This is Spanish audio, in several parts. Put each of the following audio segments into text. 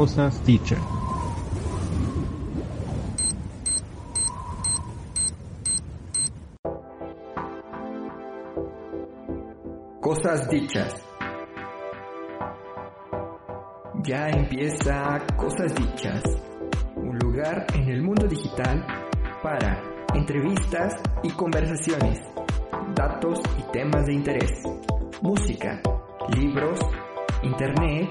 Cosas dichas. Cosas dichas. Ya empieza Cosas dichas, un lugar en el mundo digital para entrevistas y conversaciones, datos y temas de interés, música, libros, internet,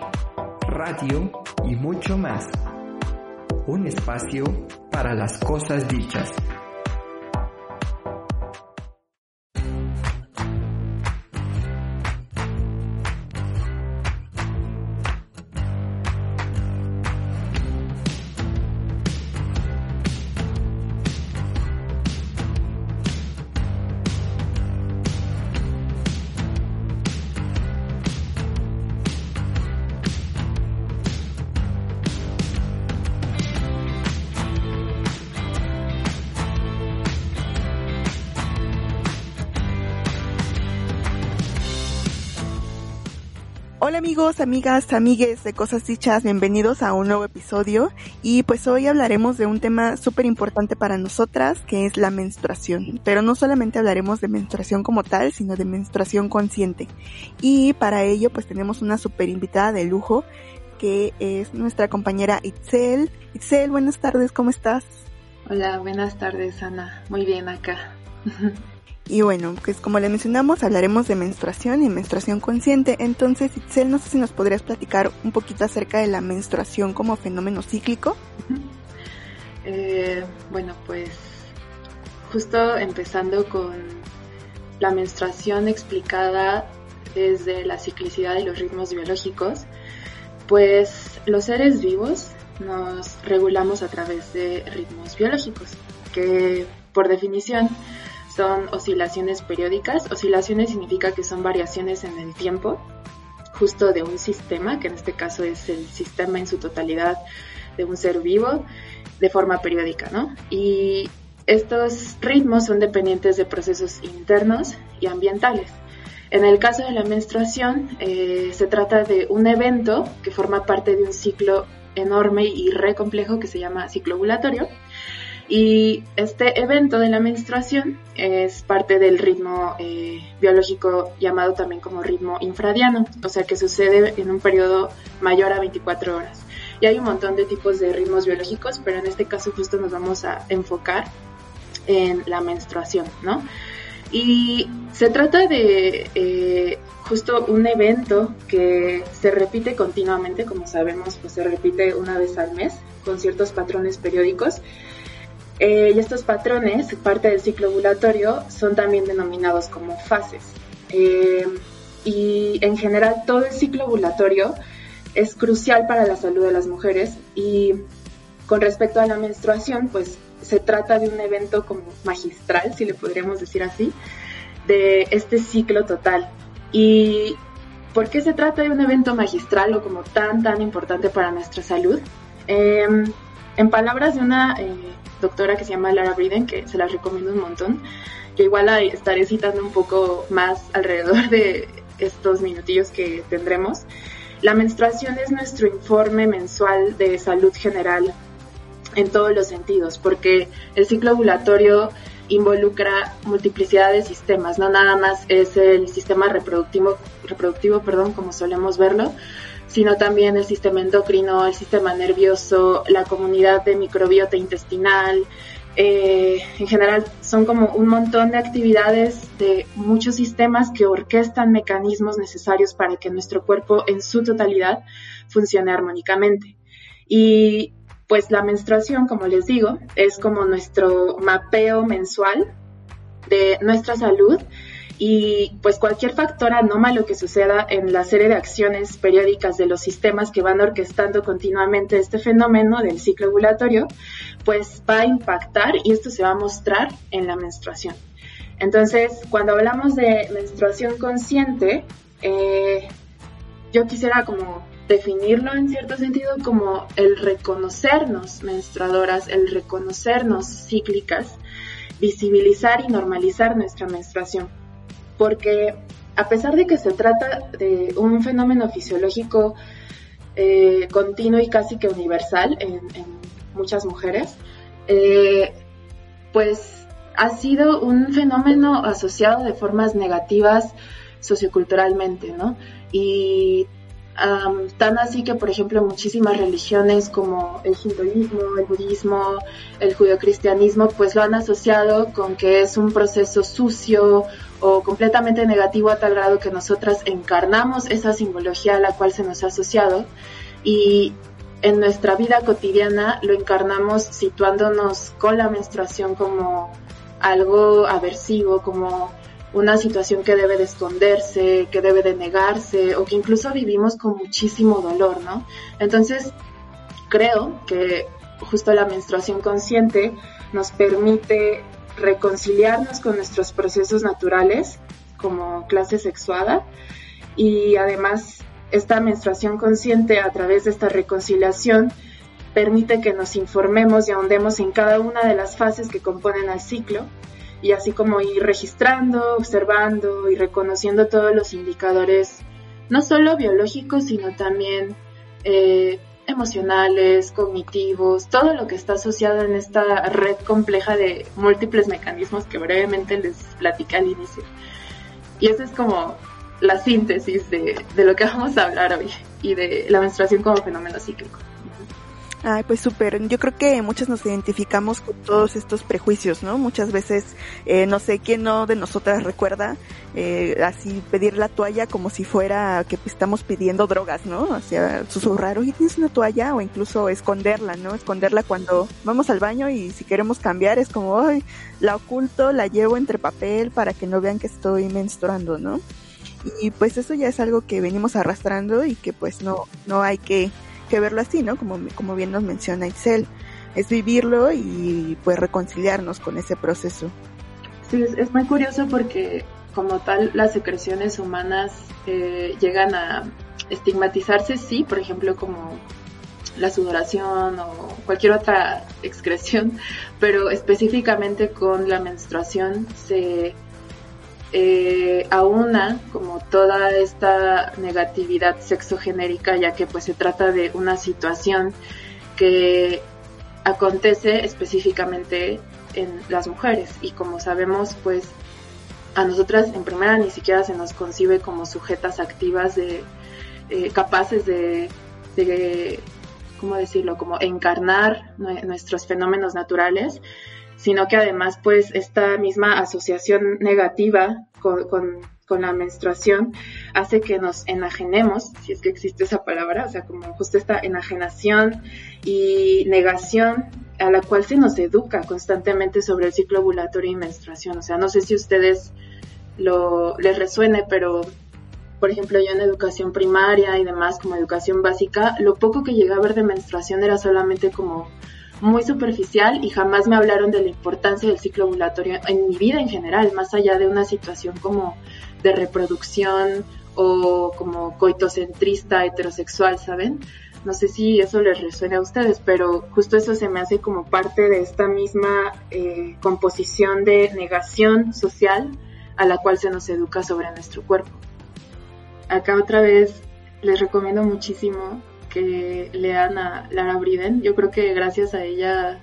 radio y mucho más. Un espacio para las cosas dichas. Amigos, amigas, amigues de Cosas Dichas, bienvenidos a un nuevo episodio y pues hoy hablaremos de un tema súper importante para nosotras que es la menstruación, pero no solamente hablaremos de menstruación como tal, sino de menstruación consciente y para ello pues tenemos una súper invitada de lujo que es nuestra compañera Itzel. Itzel, buenas tardes, ¿cómo estás? Hola, buenas tardes Ana, muy bien acá. Y bueno, pues como le mencionamos, hablaremos de menstruación y menstruación consciente. Entonces, Itzel, no sé si nos podrías platicar un poquito acerca de la menstruación como fenómeno cíclico. Eh, bueno, pues justo empezando con la menstruación explicada desde la ciclicidad y los ritmos biológicos, pues los seres vivos nos regulamos a través de ritmos biológicos, que por definición son oscilaciones periódicas. Oscilaciones significa que son variaciones en el tiempo, justo de un sistema, que en este caso es el sistema en su totalidad de un ser vivo, de forma periódica, ¿no? Y estos ritmos son dependientes de procesos internos y ambientales. En el caso de la menstruación, eh, se trata de un evento que forma parte de un ciclo enorme y re complejo que se llama ciclo ovulatorio y este evento de la menstruación es parte del ritmo eh, biológico llamado también como ritmo infradiano, o sea que sucede en un periodo mayor a 24 horas. Y hay un montón de tipos de ritmos biológicos, pero en este caso justo nos vamos a enfocar en la menstruación, ¿no? Y se trata de eh, justo un evento que se repite continuamente, como sabemos, pues se repite una vez al mes con ciertos patrones periódicos eh, y estos patrones, parte del ciclo ovulatorio, son también denominados como fases. Eh, y en general todo el ciclo ovulatorio es crucial para la salud de las mujeres y con respecto a la menstruación, pues se trata de un evento como magistral, si le podríamos decir así, de este ciclo total. ¿Y por qué se trata de un evento magistral o como tan, tan importante para nuestra salud? Eh, en palabras de una doctora que se llama Lara Briden, que se las recomiendo un montón, que igual la estaré citando un poco más alrededor de estos minutillos que tendremos. La menstruación es nuestro informe mensual de salud general en todos los sentidos, porque el ciclo ovulatorio involucra multiplicidad de sistemas, no nada más es el sistema reproductivo, reproductivo perdón, como solemos verlo, sino también el sistema endocrino, el sistema nervioso, la comunidad de microbiota intestinal. Eh, en general son como un montón de actividades de muchos sistemas que orquestan mecanismos necesarios para que nuestro cuerpo en su totalidad funcione armónicamente. Y pues la menstruación, como les digo, es como nuestro mapeo mensual de nuestra salud y pues cualquier factor anómalo que suceda en la serie de acciones periódicas de los sistemas que van orquestando continuamente este fenómeno del ciclo ovulatorio, pues va a impactar y esto se va a mostrar en la menstruación. Entonces, cuando hablamos de menstruación consciente, eh, yo quisiera como definirlo en cierto sentido como el reconocernos menstruadoras, el reconocernos cíclicas, visibilizar y normalizar nuestra menstruación porque a pesar de que se trata de un fenómeno fisiológico eh, continuo y casi que universal en, muchas mujeres, eh, pues ha sido un fenómeno asociado de formas negativas socioculturalmente, ¿no? Y tan así que, por ejemplo, muchísimas religiones como el hinduismo, el budismo, el judeocristianismo, pues lo han asociado con que es un proceso sucio o completamente negativo a tal grado que nosotras encarnamos esa simbología a la cual se nos ha asociado y en nuestra vida cotidiana lo encarnamos situándonos con la menstruación como algo aversivo, como una situación que debe de esconderse, que debe de negarse o que incluso vivimos con muchísimo dolor, ¿no? Entonces, creo que justo la menstruación consciente nos permite reconciliarnos con nuestros procesos naturales como clase sexuada y además esta menstruación consciente a través de esta reconciliación permite que nos informemos y ahondemos en cada una de las fases que componen al ciclo y así como ir registrando, observando y reconociendo todos los indicadores, no solo biológicos, sino también eh, emocionales, cognitivos, todo lo que está asociado en esta red compleja de múltiples mecanismos que brevemente les platicé al inicio. Y esa es como la síntesis de, de lo que vamos a hablar hoy y de la menstruación como fenómeno cíclico. Ay, pues súper. Yo creo que muchas nos identificamos con todos estos prejuicios, ¿no? Muchas veces, eh, no sé quién no de nosotras recuerda eh, así pedir la toalla como si fuera que estamos pidiendo drogas, ¿no? O sea, susurrar, oye, ¿tienes una toalla? O incluso esconderla, ¿no? Esconderla cuando vamos al baño y si queremos cambiar es como, ay, la oculto, la llevo entre papel para que no vean que estoy menstruando, ¿no? Y pues eso ya es algo que venimos arrastrando y que pues no, no hay que que verlo así, ¿no? Como, como bien nos menciona Excel, es vivirlo y pues reconciliarnos con ese proceso. Sí, es, muy curioso porque como tal las secreciones humanas eh, llegan a estigmatizarse, sí, por ejemplo, como la sudoración o cualquier otra excreción, pero específicamente con la menstruación se eh, aúna como toda esta negatividad sexogenérica, ya que pues se trata de una situación que acontece específicamente en las mujeres y como sabemos pues a nosotras en primera ni siquiera se nos concibe como sujetas activas de eh, capaces de, de, ¿cómo decirlo? Como encarnar nuestros fenómenos naturales sino que además pues esta misma asociación negativa con, la menstruación hace que nos enajenemos, si es que existe esa palabra, o sea, como justo esta enajenación y negación a la cual se nos educa constantemente sobre el ciclo ovulatorio y menstruación. O sea, no sé si ustedes lo, les resuene, pero por ejemplo, yo en educación primaria y demás, como educación básica, lo poco que llegué a ver de menstruación era solamente como muy superficial y jamás me hablaron de la importancia del ciclo ovulatorio en mi vida en general, más allá de una situación como de reproducción o como coitocentrista heterosexual, ¿saben? No sé si eso les resuena a ustedes, pero justo eso se me hace como parte de esta misma eh, composición de negación social a la cual se nos educa sobre nuestro cuerpo. Acá otra vez les recomiendo muchísimo que lean a Lara Briden. Yo creo que gracias a ella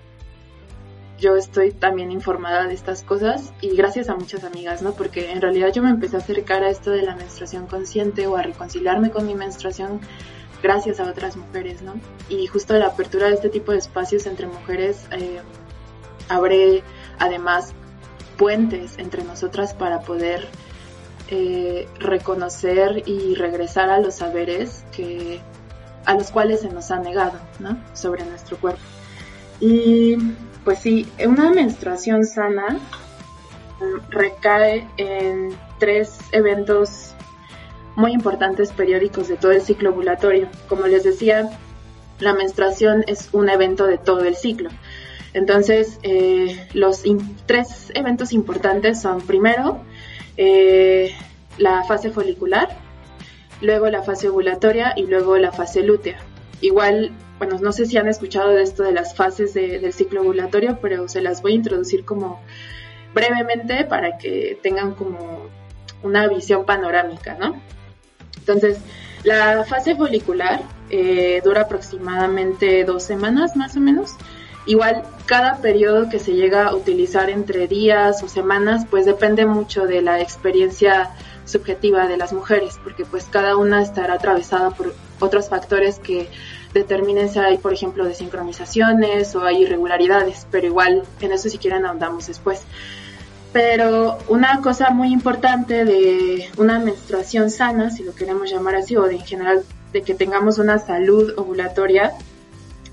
yo estoy también informada de estas cosas y gracias a muchas amigas, ¿no? Porque en realidad yo me empecé a acercar a esto de la menstruación consciente o a reconciliarme con mi menstruación gracias a otras mujeres, ¿no? Y justo la apertura de este tipo de espacios entre mujeres eh, abre además puentes entre nosotras para poder eh, reconocer y regresar a los saberes que a los cuales se nos ha negado, ¿no? Sobre nuestro cuerpo. Y pues sí, una menstruación sana mm, recae en tres eventos muy importantes periódicos de todo el ciclo ovulatorio. Como les decía, la menstruación es un evento de todo el ciclo. Entonces, eh, los tres eventos importantes son primero eh, la fase folicular, luego la fase ovulatoria y luego la fase lútea. Igual, bueno, no sé si han escuchado de esto de las fases del ciclo ovulatorio, pero se las voy a introducir como brevemente para que tengan como una visión panorámica, ¿no? Entonces, la fase folicular eh, dura aproximadamente dos semanas más o menos. Igual, cada periodo que se llega a utilizar entre días o semanas, pues depende mucho de la experiencia subjetiva de las mujeres, porque pues cada una estará atravesada por otros factores que determinen si hay, por ejemplo, desincronizaciones o hay irregularidades, pero igual en eso si quieren ahondamos después. Pero una cosa muy importante de una menstruación sana, si lo queremos llamar así, o de en general de que tengamos una salud ovulatoria,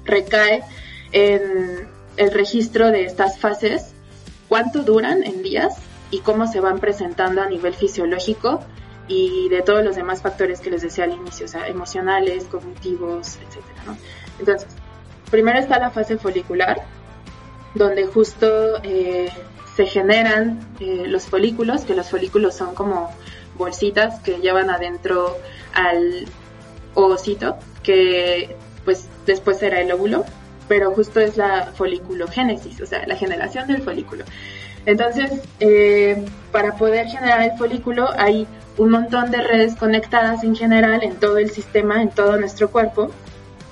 recae en el registro de estas fases, cuánto duran en días y cómo se van presentando a nivel fisiológico y de todos los demás factores que les decía al inicio, o sea, emocionales, cognitivos, etc. Entonces, primero está la fase folicular, donde justo eh, se generan eh, los folículos, que los folículos son como bolsitas que llevan adentro al ovocito, que pues después será el óvulo, pero justo es la foliculogénesis, o sea, la generación del folículo. Entonces, eh, para poder generar el folículo hay un montón de redes conectadas en general en todo el sistema, en todo nuestro cuerpo,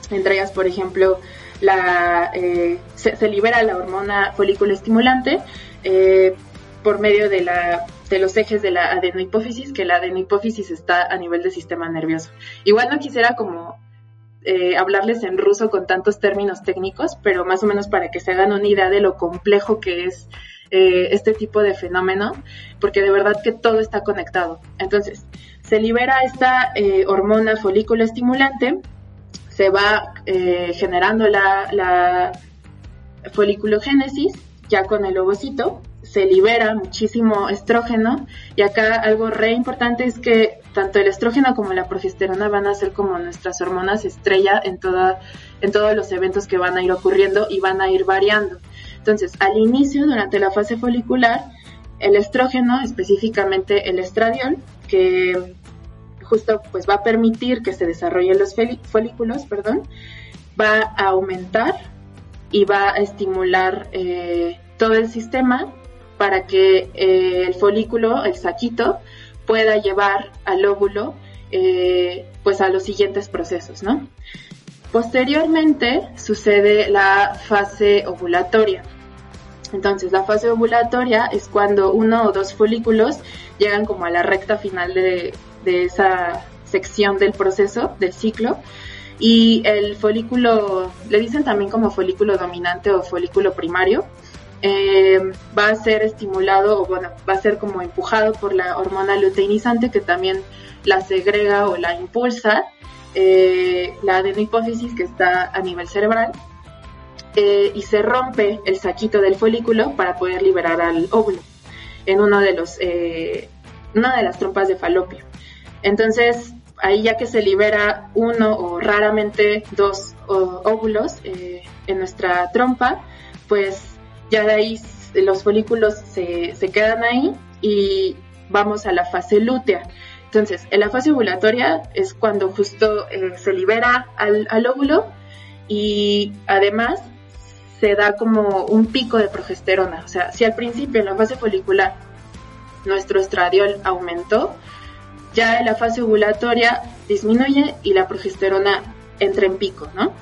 entre ellas, por ejemplo, la, eh, se, libera la hormona folículo estimulante eh, por medio de, la, de los ejes de la adenohipófisis, que la adenohipófisis está a nivel del sistema nervioso. Igual no quisiera como eh, hablarles en ruso con tantos términos técnicos, pero más o menos para que se hagan una idea de lo complejo que es eh, este tipo de fenómeno, porque de verdad que todo está conectado. Entonces, se libera esta eh, hormona folículo estimulante, se va generando la, la foliculogénesis ya con el ovocito, se libera muchísimo estrógeno y acá algo re importante es que tanto el estrógeno como la progesterona van a ser como nuestras hormonas estrella en, toda, en todos los eventos que van a ir ocurriendo y van a ir variando. Entonces, al inicio, durante la fase folicular, el estrógeno, específicamente el estradiol, que justo pues va a permitir que se desarrollen los folículos, perdón, va a aumentar y va a estimular eh, todo el sistema para que eh, el folículo, el saquito, pueda llevar al óvulo eh, pues a los siguientes procesos, ¿no? Posteriormente sucede la fase ovulatoria. Entonces, la fase ovulatoria es cuando uno o dos folículos llegan como a la recta final de, esa sección del proceso, del ciclo, y el folículo, le dicen también como folículo dominante o folículo primario, eh, va a ser estimulado o bueno, va a ser como empujado por la hormona luteinizante que también la segrega o la impulsa, eh, la adenohipófisis que está a nivel cerebral, eh, y se rompe el saquito del folículo para poder liberar al óvulo en de los, una de las trompas de falopio. Entonces, ahí ya que se libera uno o raramente dos óvulos en nuestra trompa, pues ya de ahí los folículos se, quedan ahí y vamos a la fase lútea. Entonces, en la fase ovulatoria es cuando justo eh, se libera al, óvulo y además se da como un pico de progesterona. O sea, si al principio en la fase folicular nuestro estradiol aumentó, ya en la fase ovulatoria disminuye y la progesterona entra en pico, ¿no?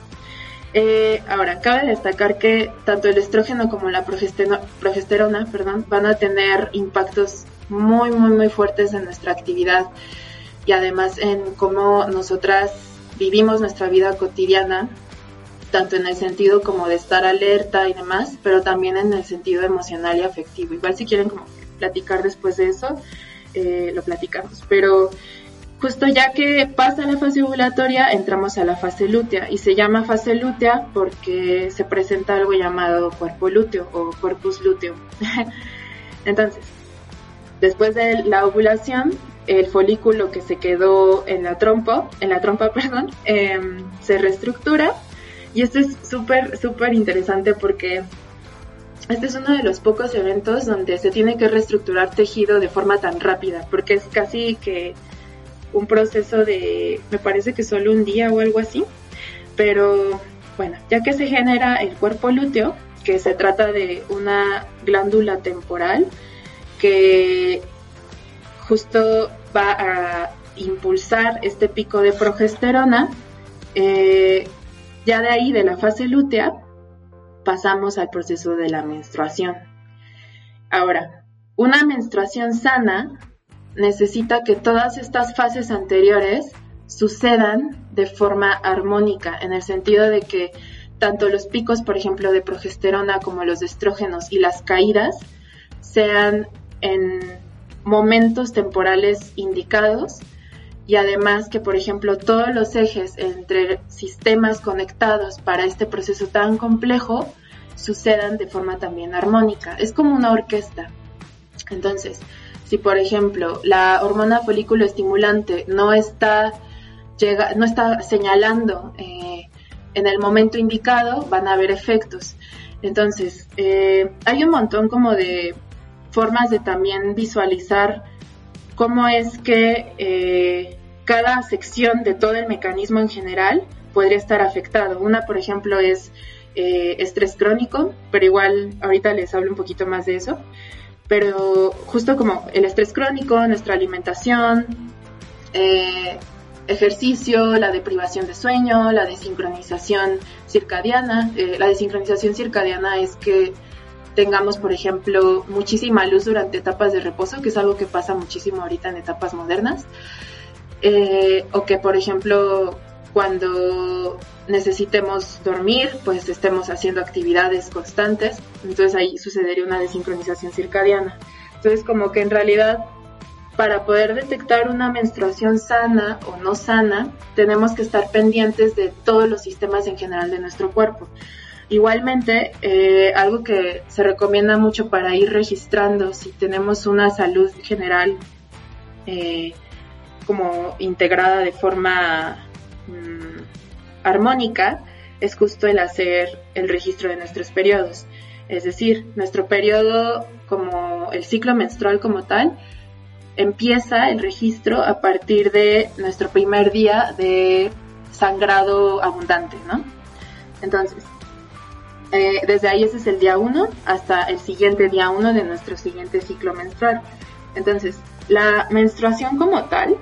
Eh, ahora, cabe destacar que tanto el estrógeno como la progesterona, perdón, van a tener impactos muy, muy, muy fuertes en nuestra actividad y además en cómo nosotras vivimos nuestra vida cotidiana, tanto en el sentido como de estar alerta y demás, pero también en el sentido emocional y afectivo. Igual si quieren como platicar después de eso, eh, lo platicamos. Pero Justo ya que pasa la fase ovulatoria, entramos a la fase lútea y se llama fase lútea porque se presenta algo llamado cuerpo lúteo o corpus lúteo. Entonces, después de la ovulación, el folículo que se quedó en la trompa, en la trompa, perdón, em, se reestructura. Y esto es súper, súper interesante porque este es uno de los pocos eventos donde se tiene que reestructurar tejido de forma tan rápida, porque es casi que un proceso de, me parece que solo un día o algo así, pero bueno, ya que se genera el cuerpo lúteo, que se trata de una glándula temporal que justo va a impulsar este pico de progesterona, eh, ya de ahí, de la fase lútea, pasamos al proceso de la menstruación. Ahora, una menstruación sana necesita que todas estas fases anteriores sucedan de forma armónica, en el sentido de que tanto los picos, por ejemplo, de progesterona como los de estrógenos y las caídas sean en momentos temporales indicados y además que, por ejemplo, todos los ejes entre sistemas conectados para este proceso tan complejo sucedan de forma también armónica. Es como una orquesta. Entonces, si por ejemplo la hormona folículo estimulante no está, llega, no está señalando eh, en el momento indicado, van a haber efectos. Entonces, eh, hay un montón como de formas de también visualizar cómo es que eh, cada sección de todo el mecanismo en general podría estar afectado. Una, por ejemplo, es eh, estrés crónico, pero igual ahorita les hablo un poquito más de eso. Pero justo como el estrés crónico, nuestra alimentación, eh, ejercicio, la deprivación de sueño, la desincronización circadiana. La desincronización circadiana es que tengamos, por ejemplo, muchísima luz durante etapas de reposo, que es algo que pasa muchísimo ahorita en etapas modernas. o que, por ejemplo, cuando necesitemos dormir, pues estemos haciendo actividades constantes, entonces ahí sucedería una desincronización circadiana. Entonces como que en realidad para poder detectar una menstruación sana o no sana, tenemos que estar pendientes de todos los sistemas en general de nuestro cuerpo. Igualmente, eh, algo que se recomienda mucho para ir registrando si tenemos una salud general eh, como integrada de forma mm, armónica es justo el hacer el registro de nuestros periodos. Es decir, nuestro periodo como el ciclo menstrual como tal empieza el registro a partir de nuestro primer día de sangrado abundante, ¿no? Entonces, eh, desde ahí ese es el día 1 hasta el siguiente día 1 de nuestro siguiente ciclo menstrual. Entonces, la menstruación como tal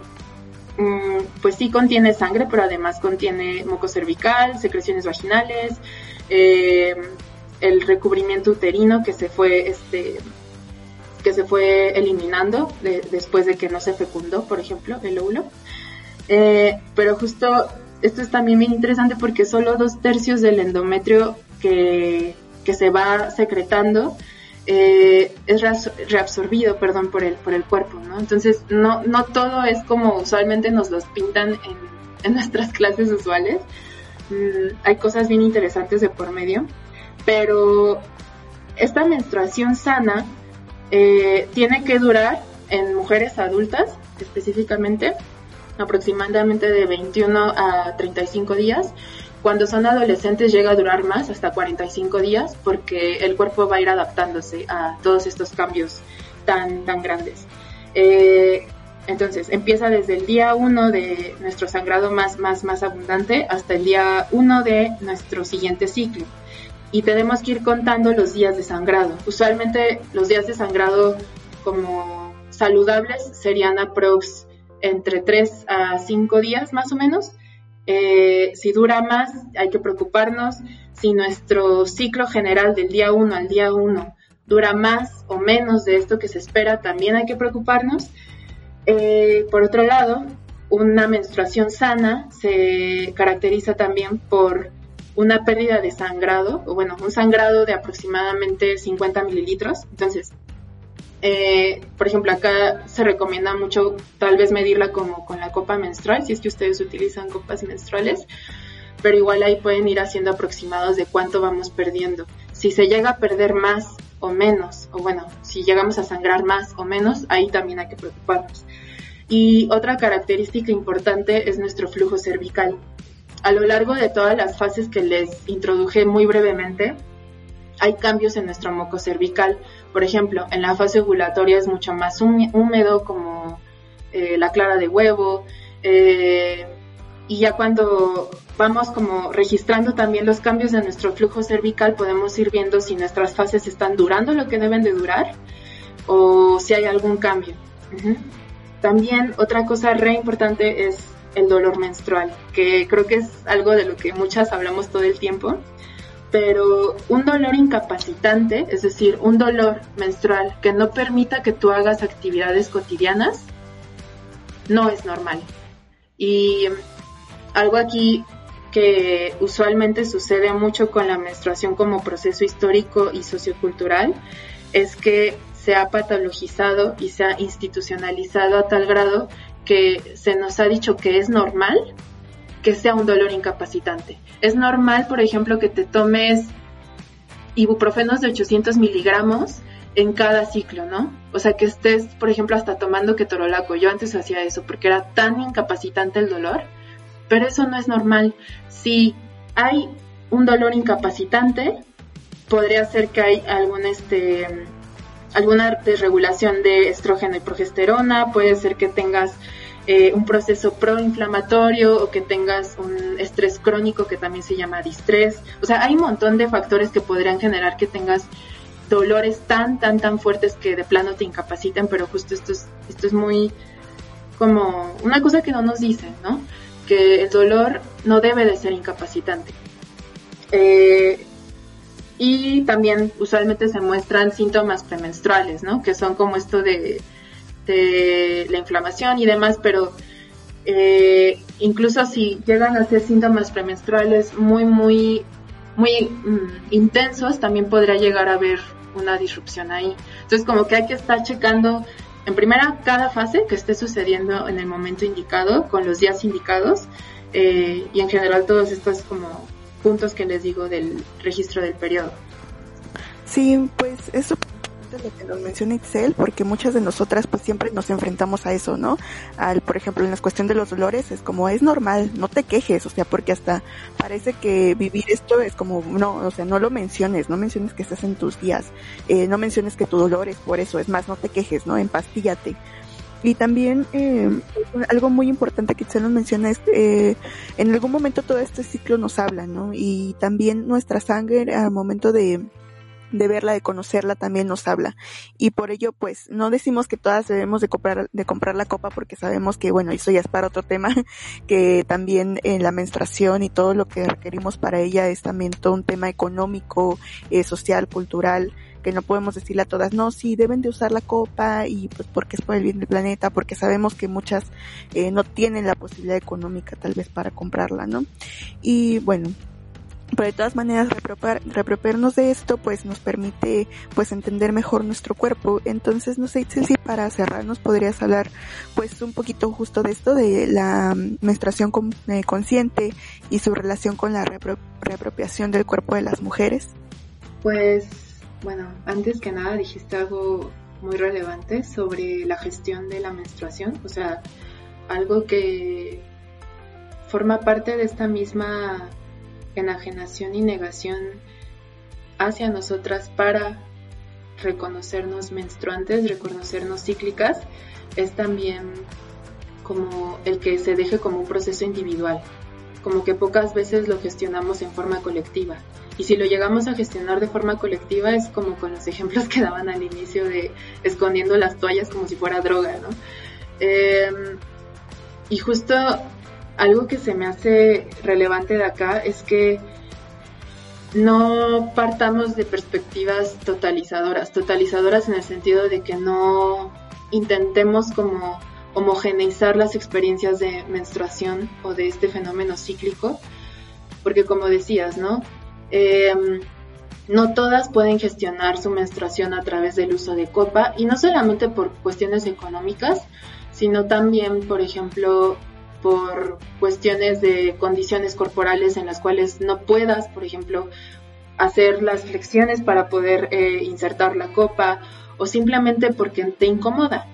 Mm, pues sí contiene sangre, pero además contiene moco cervical, secreciones vaginales, eh, el recubrimiento uterino que se fue, este, que se fue eliminando después de que no se fecundó, por ejemplo, el óvulo. Eh, pero justo esto es también bien interesante porque solo dos tercios del endometrio que, que se va secretando eh, es reabsorbido, perdón, por el, por el cuerpo, ¿no? Entonces, no, no todo es como usualmente nos los pintan en, nuestras clases usuales. Mm, hay cosas bien interesantes de por medio, pero esta menstruación sana eh, tiene que durar en mujeres adultas específicamente aproximadamente de 21 a 35 días cuando son adolescentes llega a durar más, hasta 45 días, porque el cuerpo va a ir adaptándose a todos estos cambios tan, tan grandes. Eh, entonces, empieza desde el día 1 de nuestro sangrado más, más, más abundante hasta el día 1 de nuestro siguiente ciclo. Y tenemos que ir contando los días de sangrado. Usualmente los días de sangrado como saludables serían aprox entre 3 a 5 días más o menos eh, si dura más, hay que preocuparnos. Si nuestro ciclo general del día 1 al día 1 dura más o menos de esto que se espera, también hay que preocuparnos. Eh, por otro lado, una menstruación sana se caracteriza también por una pérdida de sangrado, o bueno, un sangrado de aproximadamente 50 mililitros. Entonces, eh, por ejemplo, acá se recomienda mucho tal vez medirla como con la copa menstrual, si es que ustedes utilizan copas menstruales, pero igual ahí pueden ir haciendo aproximados de cuánto vamos perdiendo. Si se llega a perder más o menos, o bueno, si llegamos a sangrar más o menos, ahí también hay que preocuparnos. Y otra característica importante es nuestro flujo cervical. A lo largo de todas las fases que les introduje muy brevemente, hay cambios en nuestro moco cervical. Por ejemplo, en la fase ovulatoria es mucho más húmedo, como eh, la clara de huevo. Eh, y ya cuando vamos como registrando también los cambios de nuestro flujo cervical, podemos ir viendo si nuestras fases están durando lo que deben de durar o si hay algún cambio. También otra cosa re importante es el dolor menstrual, que creo que es algo de lo que muchas hablamos todo el tiempo, pero un dolor incapacitante, es decir, un dolor menstrual que no permita que tú hagas actividades cotidianas, no es normal. Y algo aquí que usualmente sucede mucho con la menstruación como proceso histórico y sociocultural es que se ha patologizado y se ha institucionalizado a tal grado que se nos ha dicho que es normal que sea un dolor incapacitante. Es normal, por ejemplo, que te tomes ibuprofenos de 800 miligramos en cada ciclo, ¿no? O sea, que estés, por ejemplo, hasta tomando ketorolaco. Yo antes hacía eso porque era tan incapacitante el dolor, pero eso no es normal. Si hay un dolor incapacitante, podría ser que hay algún este alguna desregulación de estrógeno y progesterona, puede ser que tengas eh, un proceso proinflamatorio o que tengas un estrés crónico que también se llama distrés. O sea, hay un montón de factores que podrían generar que tengas dolores tan, tan, tan fuertes que de plano te incapaciten, pero justo esto es, esto es muy como una cosa que no nos dicen, ¿no? Que el dolor no debe de ser incapacitante. Eh, y también usualmente se muestran síntomas premenstruales, ¿no? Que son como esto de, la inflamación y demás, pero eh, incluso si llegan a ser síntomas premenstruales muy, muy, muy mm, intensos, también podría llegar a haber una disrupción ahí. Entonces, como que hay que estar checando en primera cada fase que esté sucediendo en el momento indicado, con los días indicados, eh, y en general todos estos como puntos que les digo del registro del periodo. Sí, pues eso es lo que nos menciona Excel, porque muchas de nosotras pues siempre nos enfrentamos a eso, ¿no? Al, por ejemplo, en la cuestión de los dolores es como es normal, no te quejes, o sea, porque hasta parece que vivir esto es como, no, o sea, no lo menciones, no menciones que estás en tus días, eh, no menciones que tu dolor es por eso, es más, no te quejes, ¿no? Empastíllate. Y también eh, algo muy importante que se nos menciona es que eh, en algún momento todo este ciclo nos habla, ¿no? Y también nuestra sangre al momento de, de verla, de conocerla, también nos habla. Y por ello, pues, no decimos que todas debemos de comprar, de comprar la copa porque sabemos que, bueno, eso ya es para otro tema, que también en la menstruación y todo lo que requerimos para ella es también todo un tema económico, eh, social, cultural, que no podemos decirle a todas, no, sí, deben de usar la copa y pues porque es por el bien del planeta, porque sabemos que muchas eh, no tienen la posibilidad económica tal vez para comprarla, ¿no? Y bueno, pero de todas maneras repropiarnos de esto pues nos permite pues entender mejor nuestro cuerpo. Entonces no sé si para cerrar nos podrías hablar pues un poquito justo de esto de la menstruación eh, consciente y su relación con la reapropiación del cuerpo de las mujeres pues bueno, antes que nada dijiste algo muy relevante sobre la gestión de la menstruación, o sea, algo que forma parte de esta misma enajenación y negación hacia nosotras para reconocernos menstruantes, reconocernos cíclicas, es también como el que se deje como un proceso individual, como que pocas veces lo gestionamos en forma colectiva. Y si lo llegamos a gestionar de forma colectiva es como con los ejemplos que daban al inicio de escondiendo las toallas como si fuera droga, ¿no? Em, y justo algo que se me hace relevante de acá es que no partamos de perspectivas totalizadoras, totalizadoras en el sentido de que no intentemos como homogeneizar las experiencias de menstruación o de este fenómeno cíclico, porque como decías, ¿no? Em, no todas pueden gestionar su menstruación a través del uso de copa y no solamente por cuestiones económicas, sino también, por ejemplo, por cuestiones de condiciones corporales en las cuales no puedas, por ejemplo, hacer las flexiones para poder eh, insertar la copa o simplemente porque te incomoda.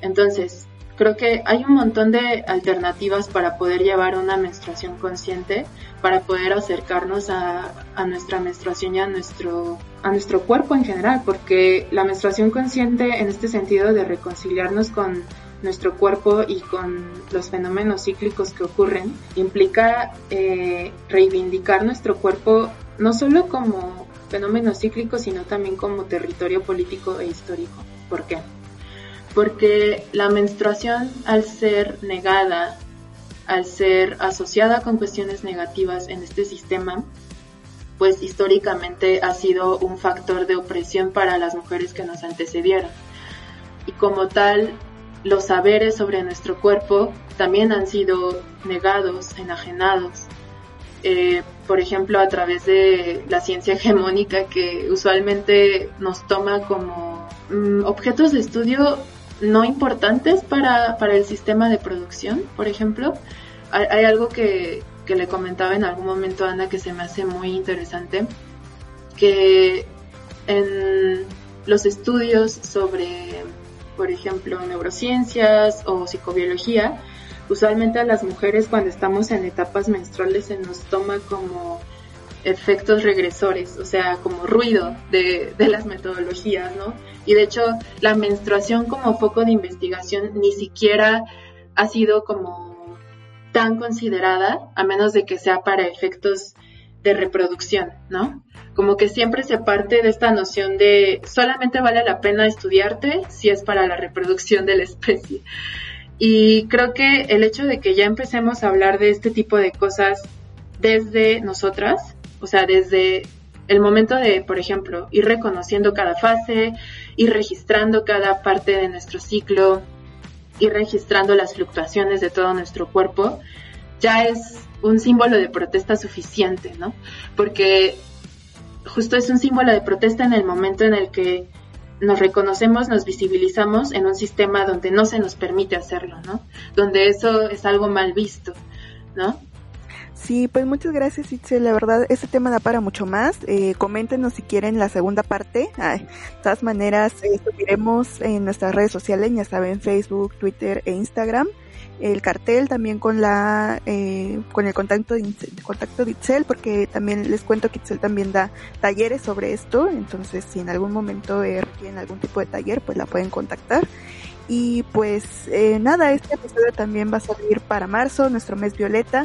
Entonces, creo que hay un montón de alternativas para poder llevar una menstruación consciente, para poder acercarnos a, nuestra menstruación y a nuestro, a nuestro cuerpo en general, porque la menstruación consciente en este sentido de reconciliarnos con nuestro cuerpo y con los fenómenos cíclicos que ocurren, implica eh, reivindicar nuestro cuerpo no solo como fenómeno cíclico, sino también como territorio político e histórico. ¿Por qué? Porque la menstruación, al ser negada, al ser asociada con cuestiones negativas en este sistema, pues históricamente ha sido un factor de opresión para las mujeres que nos antecedieron. Y como tal, los saberes sobre nuestro cuerpo también han sido negados, enajenados. Eh, por ejemplo, a través de la ciencia hegemónica que usualmente nos toma como mm, objetos de estudio no importantes para, el sistema de producción, por ejemplo. Hay, algo que, que, le comentaba en algún momento a Ana que se me hace muy interesante, que en los estudios sobre por ejemplo, neurociencias o psicobiología, usualmente a las mujeres cuando estamos en etapas menstruales se nos toma como efectos regresores, o sea, como ruido de, las metodologías, ¿no? Y de hecho, la menstruación como foco de investigación ni siquiera ha sido como tan considerada, a menos de que sea para efectos de reproducción, ¿no? Como que siempre se parte de esta noción de solamente vale la pena estudiarte si es para la reproducción de la especie. Y creo que el hecho de que ya empecemos a hablar de este tipo de cosas desde nosotras, o sea, desde el momento de, por ejemplo, ir reconociendo cada fase, ir registrando cada parte de nuestro ciclo, ir registrando las fluctuaciones de todo nuestro cuerpo, ya es un símbolo de protesta suficiente, ¿no? Porque justo es un símbolo de protesta en el momento en el que nos reconocemos, nos visibilizamos en un sistema donde no se nos permite hacerlo, ¿no? Donde eso es algo mal visto, ¿no? Sí, pues muchas gracias, Itzel. La verdad, este tema da para mucho más. Eh, coméntenos si quieren la segunda parte. de todas maneras, eh, subiremos en nuestras redes sociales, ya saben, Facebook, Twitter e Instagram el cartel también con la eh, con el contacto de, contacto de Itzel porque también les cuento que Itzel también da talleres sobre esto entonces si en algún momento eh, requieren algún tipo de taller pues la pueden contactar y pues eh, nada este episodio también va a salir para marzo nuestro mes violeta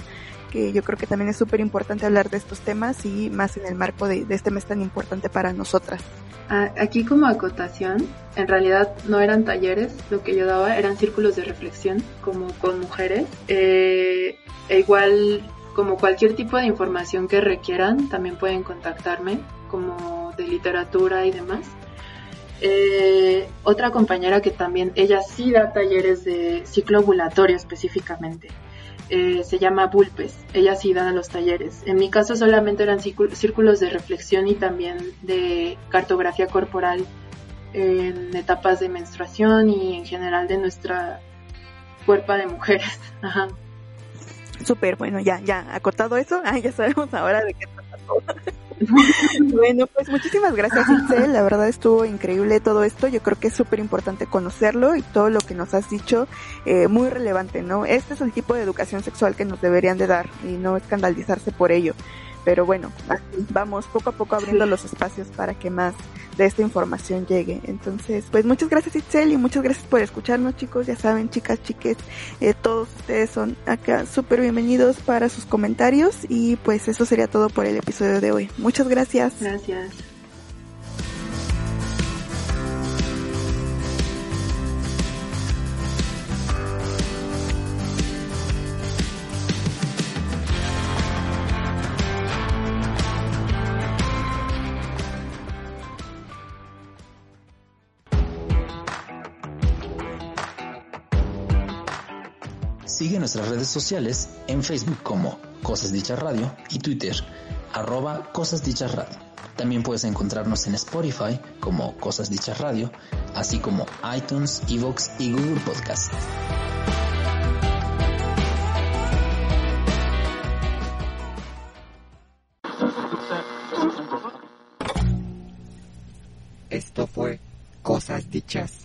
que yo creo que también es súper importante hablar de estos temas y más en el marco de, de este mes tan importante para nosotras. Aquí como acotación, en realidad no eran talleres, lo que yo daba eran círculos de reflexión como con mujeres. Eh, e igual como cualquier tipo de información que requieran, también pueden contactarme como de literatura y demás. Eh, otra compañera que también, ella sí da talleres de ciclo ovulatorio específicamente. Eh, se llama Bulpes. Ella sí da los talleres. En mi caso solamente eran círculos de reflexión y también de cartografía corporal en etapas de menstruación y en general de nuestra cuerpo de mujeres. Ajá. Bueno, ya, ya, acotado eso, ah, ya sabemos ahora de qué. bueno, pues muchísimas gracias, Itzel. La verdad estuvo increíble todo esto. Yo creo que es súper importante conocerlo y todo lo que nos has dicho, eh, muy relevante, ¿no? Este es el tipo de educación sexual que nos deberían de dar y no escandalizarse por ello. Pero bueno, vamos poco a poco abriendo los espacios para que más de esta información llegue. Entonces, pues muchas gracias Itzel y muchas gracias por escucharnos chicos. Ya saben, chicas, chiques, eh, todos ustedes son acá súper bienvenidos para sus comentarios y pues eso sería todo por el episodio de hoy. Muchas gracias. Gracias. Sigue nuestras redes sociales en Facebook como Cosas Dichas Radio y Twitter arroba Cosas Dichas Radio. También puedes encontrarnos en Spotify como Cosas Dichas Radio, así como iTunes, Evox y Google Podcast. Esto fue Cosas Dichas.